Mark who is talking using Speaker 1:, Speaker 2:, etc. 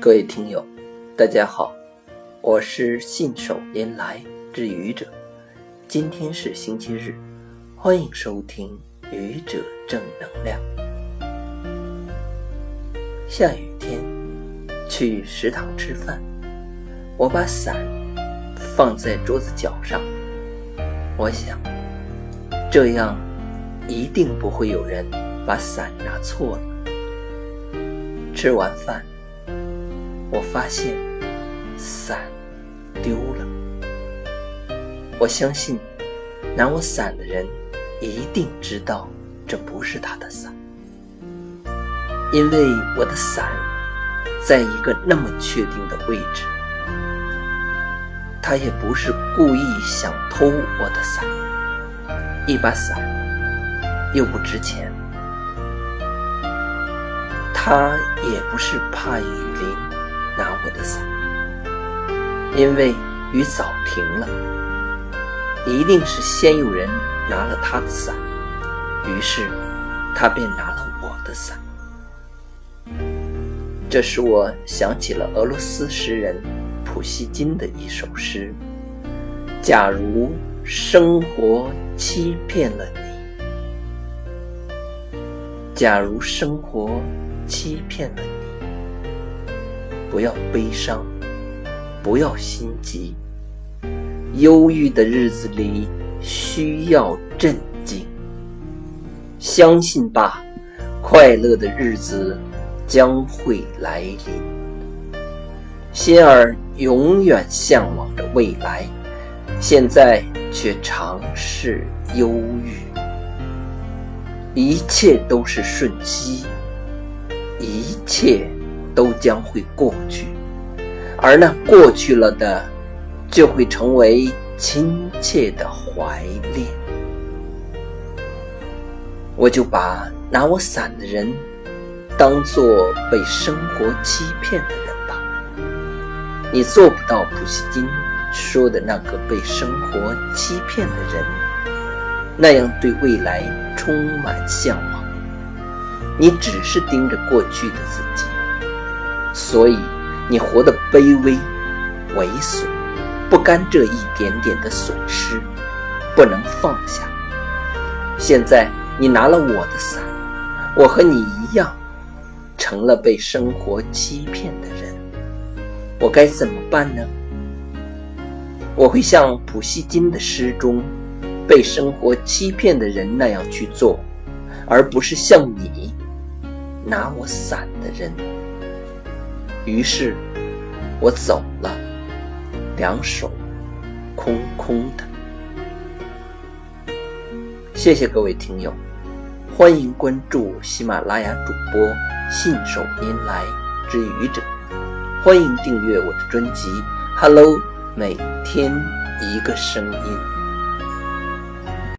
Speaker 1: 各位听友，大家好，我是信手拈来之愚者。今天是星期日，欢迎收听愚者正能量。下雨天去食堂吃饭，我把伞放在桌子角上，我想这样一定不会有人把伞拿错了。吃完饭，我发现伞丢了。我相信拿我伞的人一定知道这不是他的伞，因为我的伞在一个那么确定的位置。他也不是故意想偷我的伞，一把伞又不值钱。他也不是怕雨淋，因为雨早停了，一定是先有人拿了他的伞，于是他便拿了我的伞。这使我想起了俄罗斯诗人普希金的一首诗：“假如生活欺骗了你，假如生活。”欺骗了你，不要悲伤，不要心急。忧郁的日子里需要镇静。相信吧，快乐的日子将会来临。心儿永远向往着未来，现在却尝试忧郁。一切都是瞬息。一切都将会过去，而那过去了的，就会成为亲切的怀恋。我就把拿我伞的人当做被生活欺骗的人吧。你做不到普希金说的那个被生活欺骗的人，那样对未来充满向往。你只是盯着过去的自己，所以你活得卑微、猥琐，不甘这一点点的损失，不能放下。现在你拿了我的伞，我和你一样，成了被生活欺骗的人。我该怎么办呢？我会像普希金的诗中被生活欺骗的人那样去做，而不是像你。拿我伞的人，于是我走了，两手空空的。谢谢各位听友，欢迎关注喜马拉雅主播信手拈来之愚者，欢迎订阅我的专辑《Hello》，每天一个声音。